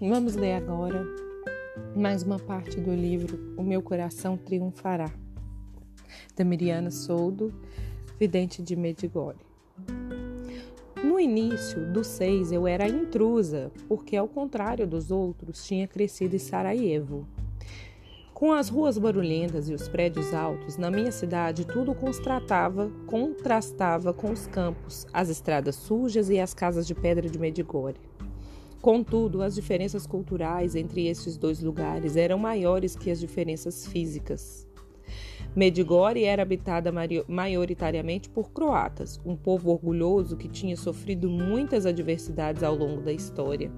Vamos ler agora mais uma parte do livro O Meu Coração Triunfará, da Miriana Soldo, vidente de Medigore. No início do seis eu era intrusa, porque ao contrário dos outros tinha crescido em Sarajevo. Com as ruas barulhentas e os prédios altos, na minha cidade tudo contrastava com os campos, as estradas sujas e as casas de pedra de Medigore. Contudo, as diferenças culturais entre estes dois lugares eram maiores que as diferenças físicas. Medigore era habitada maioritariamente por croatas, um povo orgulhoso que tinha sofrido muitas adversidades ao longo da história.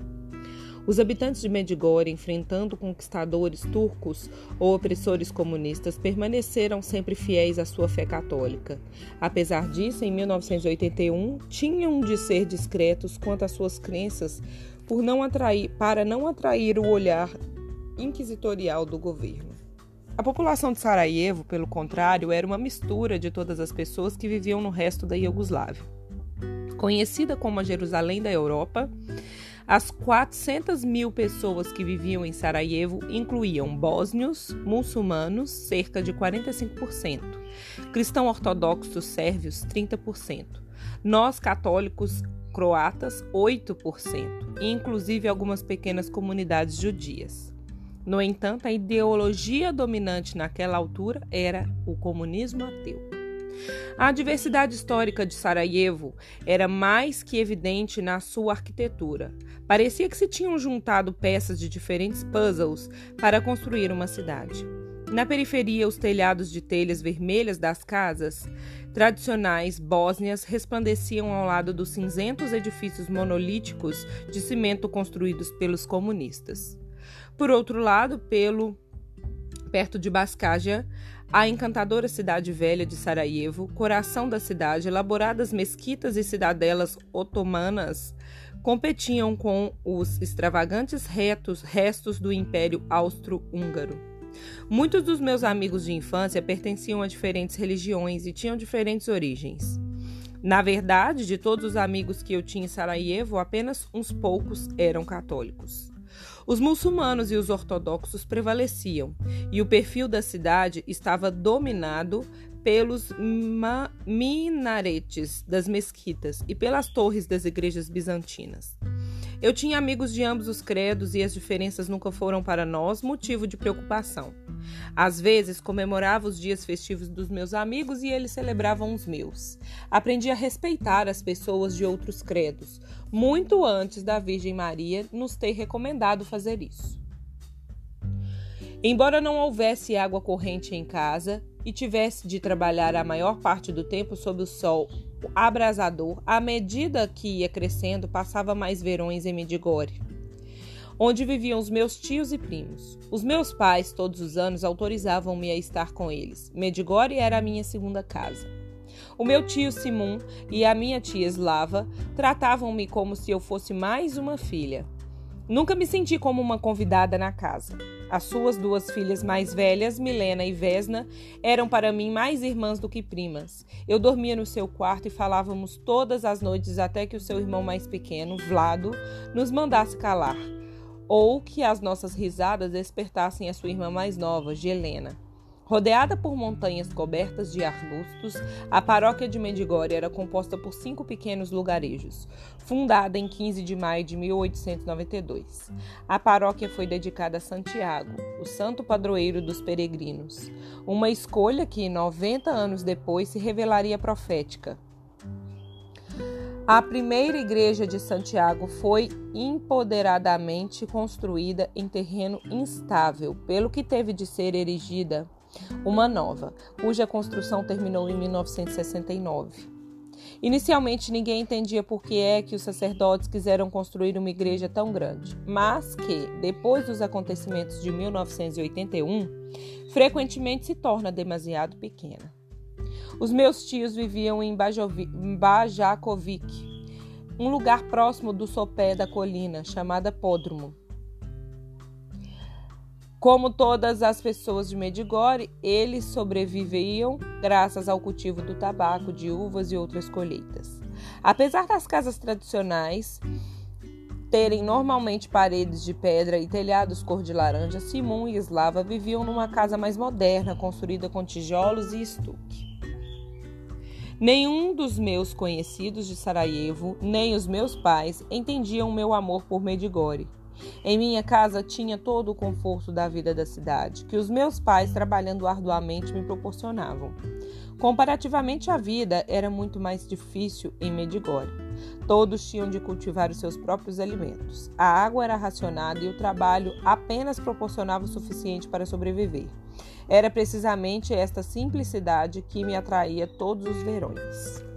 Os habitantes de Medigore, enfrentando conquistadores turcos ou opressores comunistas, permaneceram sempre fiéis à sua fé católica. Apesar disso, em 1981, tinham de ser discretos quanto às suas crenças por não atrair, para não atrair o olhar inquisitorial do governo. A população de Sarajevo, pelo contrário, era uma mistura de todas as pessoas que viviam no resto da Iugoslávia. Conhecida como a Jerusalém da Europa, as 400 mil pessoas que viviam em Sarajevo incluíam bósnios, muçulmanos, cerca de 45%, cristãos ortodoxos sérvios, 30%, nós católicos croatas, 8%, e inclusive algumas pequenas comunidades judias. No entanto, a ideologia dominante naquela altura era o comunismo ateu. A diversidade histórica de Sarajevo era mais que evidente na sua arquitetura. Parecia que se tinham juntado peças de diferentes puzzles para construir uma cidade. Na periferia, os telhados de telhas vermelhas das casas tradicionais bósnias resplandeciam ao lado dos cinzentos edifícios monolíticos de cimento construídos pelos comunistas. Por outro lado, pelo perto de Bascaja, a encantadora cidade velha de Sarajevo, coração da cidade, elaboradas mesquitas e cidadelas otomanas competiam com os extravagantes retos, restos do Império Austro-Húngaro. Muitos dos meus amigos de infância pertenciam a diferentes religiões e tinham diferentes origens. Na verdade, de todos os amigos que eu tinha em Sarajevo, apenas uns poucos eram católicos. Os muçulmanos e os ortodoxos prevaleciam, e o perfil da cidade estava dominado pelos minaretes das mesquitas e pelas torres das igrejas bizantinas. Eu tinha amigos de ambos os credos e as diferenças nunca foram para nós motivo de preocupação. Às vezes comemorava os dias festivos dos meus amigos e eles celebravam os meus. Aprendi a respeitar as pessoas de outros credos, muito antes da Virgem Maria nos ter recomendado fazer isso. Embora não houvesse água corrente em casa e tivesse de trabalhar a maior parte do tempo sob o sol abrasador, à medida que ia crescendo, passava mais verões em Medigore, onde viviam os meus tios e primos. Os meus pais, todos os anos, autorizavam-me a estar com eles. Medigore era a minha segunda casa. O meu tio Simon e a minha tia Slava tratavam-me como se eu fosse mais uma filha. Nunca me senti como uma convidada na casa. As suas duas filhas mais velhas, Milena e Vesna, eram para mim mais irmãs do que primas. Eu dormia no seu quarto e falávamos todas as noites até que o seu irmão mais pequeno, Vlado, nos mandasse calar, ou que as nossas risadas despertassem a sua irmã mais nova, Gelena. Rodeada por montanhas cobertas de arbustos, a paróquia de Mendigore era composta por cinco pequenos lugarejos, fundada em 15 de maio de 1892. A paróquia foi dedicada a Santiago, o santo padroeiro dos peregrinos, uma escolha que, 90 anos depois, se revelaria profética. A primeira igreja de Santiago foi empoderadamente construída em terreno instável, pelo que teve de ser erigida uma nova, cuja construção terminou em 1969. Inicialmente ninguém entendia por que é que os sacerdotes quiseram construir uma igreja tão grande, mas que, depois dos acontecimentos de 1981, frequentemente se torna demasiado pequena. Os meus tios viviam em Bajakovic, um lugar próximo do sopé da colina, chamada Pódromo. Como todas as pessoas de Medigore, eles sobreviviam graças ao cultivo do tabaco, de uvas e outras colheitas. Apesar das casas tradicionais, terem normalmente paredes de pedra e telhados cor de laranja, Simon e Slava viviam numa casa mais moderna, construída com tijolos e estuque. Nenhum dos meus conhecidos de Sarajevo, nem os meus pais, entendiam meu amor por Medigore. Em minha casa tinha todo o conforto da vida da cidade, que os meus pais, trabalhando arduamente, me proporcionavam. Comparativamente, a vida era muito mais difícil em Medigore. Todos tinham de cultivar os seus próprios alimentos. A água era racionada e o trabalho apenas proporcionava o suficiente para sobreviver. Era precisamente esta simplicidade que me atraía todos os verões.